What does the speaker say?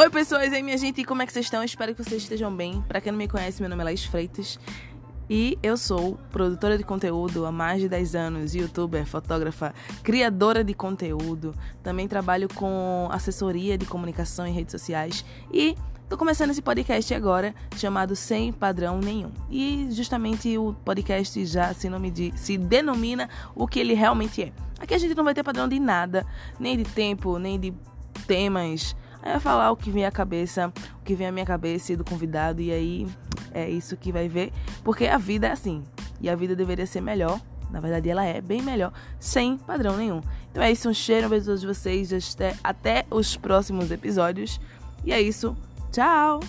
Oi, pessoas, aí minha gente, como é que vocês estão? Espero que vocês estejam bem. Para quem não me conhece, meu nome é Laís Freitas e eu sou produtora de conteúdo há mais de 10 anos, youtuber, fotógrafa, criadora de conteúdo. Também trabalho com assessoria de comunicação em redes sociais e Tô começando esse podcast agora, chamado Sem Padrão Nenhum. E justamente o podcast já se, nome de, se denomina o que ele realmente é. Aqui a gente não vai ter padrão de nada, nem de tempo, nem de temas. Vai falar o que vem à cabeça, o que vem à minha cabeça e do convidado, e aí é isso que vai ver, porque a vida é assim. E a vida deveria ser melhor. Na verdade, ela é bem melhor, sem padrão nenhum. Então é isso, um cheiro, um beijo a todos vocês. Até, até os próximos episódios. E é isso. Tchau!